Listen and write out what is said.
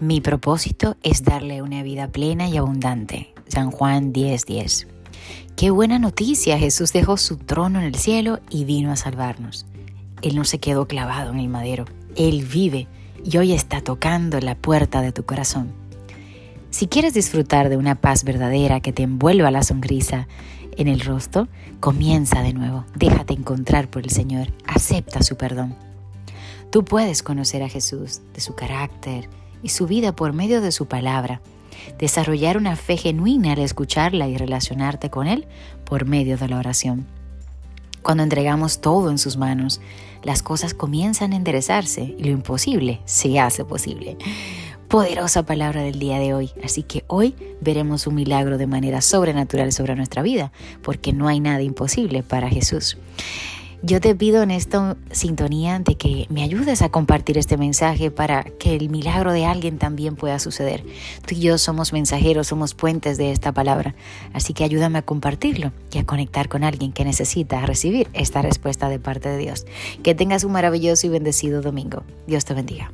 Mi propósito es darle una vida plena y abundante. San Juan 10:10. 10. Qué buena noticia, Jesús dejó su trono en el cielo y vino a salvarnos. Él no se quedó clavado en el madero, Él vive y hoy está tocando la puerta de tu corazón. Si quieres disfrutar de una paz verdadera que te envuelva la sonrisa en el rostro, comienza de nuevo, déjate encontrar por el Señor, acepta su perdón. Tú puedes conocer a Jesús, de su carácter y su vida por medio de su palabra, desarrollar una fe genuina al escucharla y relacionarte con Él por medio de la oración. Cuando entregamos todo en sus manos, las cosas comienzan a enderezarse y lo imposible se hace posible. Poderosa palabra del día de hoy. Así que hoy veremos un milagro de manera sobrenatural sobre nuestra vida, porque no hay nada imposible para Jesús. Yo te pido en esta sintonía de que me ayudes a compartir este mensaje para que el milagro de alguien también pueda suceder. Tú y yo somos mensajeros, somos puentes de esta palabra. Así que ayúdame a compartirlo y a conectar con alguien que necesita recibir esta respuesta de parte de Dios. Que tengas un maravilloso y bendecido domingo. Dios te bendiga.